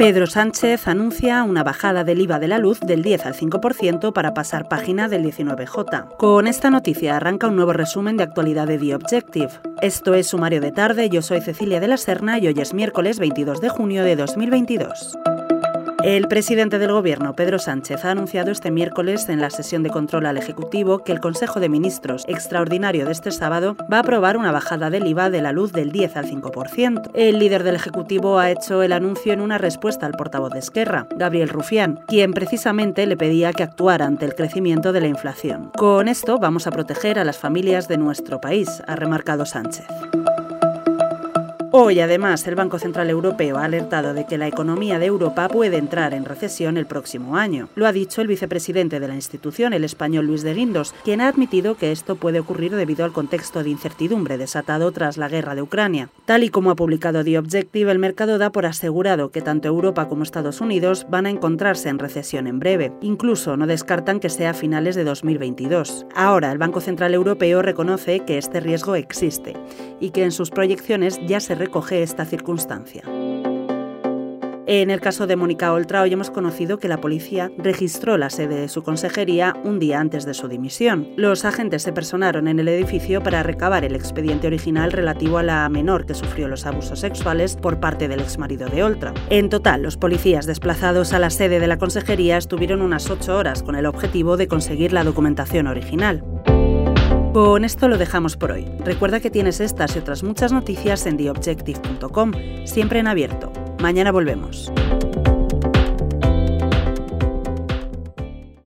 Pedro Sánchez anuncia una bajada del IVA de la luz del 10 al 5% para pasar página del 19J. Con esta noticia arranca un nuevo resumen de actualidad de The Objective. Esto es Sumario de Tarde, yo soy Cecilia de la Serna y hoy es miércoles 22 de junio de 2022. El presidente del Gobierno, Pedro Sánchez, ha anunciado este miércoles en la sesión de control al Ejecutivo que el Consejo de Ministros extraordinario de este sábado va a aprobar una bajada del IVA de la luz del 10 al 5%. El líder del Ejecutivo ha hecho el anuncio en una respuesta al portavoz de Esquerra, Gabriel Rufián, quien precisamente le pedía que actuara ante el crecimiento de la inflación. Con esto vamos a proteger a las familias de nuestro país, ha remarcado Sánchez. Hoy, además, el Banco Central Europeo ha alertado de que la economía de Europa puede entrar en recesión el próximo año. Lo ha dicho el vicepresidente de la institución, el español Luis de Guindos, quien ha admitido que esto puede ocurrir debido al contexto de incertidumbre desatado tras la guerra de Ucrania. Tal y como ha publicado The Objective, el mercado da por asegurado que tanto Europa como Estados Unidos van a encontrarse en recesión en breve. Incluso no descartan que sea a finales de 2022. Ahora, el Banco Central Europeo reconoce que este riesgo existe y que en sus proyecciones ya se recoge esta circunstancia. En el caso de Mónica Oltra, hoy hemos conocido que la policía registró la sede de su consejería un día antes de su dimisión. Los agentes se personaron en el edificio para recabar el expediente original relativo a la menor que sufrió los abusos sexuales por parte del exmarido de Oltra. En total, los policías desplazados a la sede de la consejería estuvieron unas ocho horas con el objetivo de conseguir la documentación original. Con esto lo dejamos por hoy. Recuerda que tienes estas y otras muchas noticias en theobjective.com, siempre en abierto. Mañana volvemos.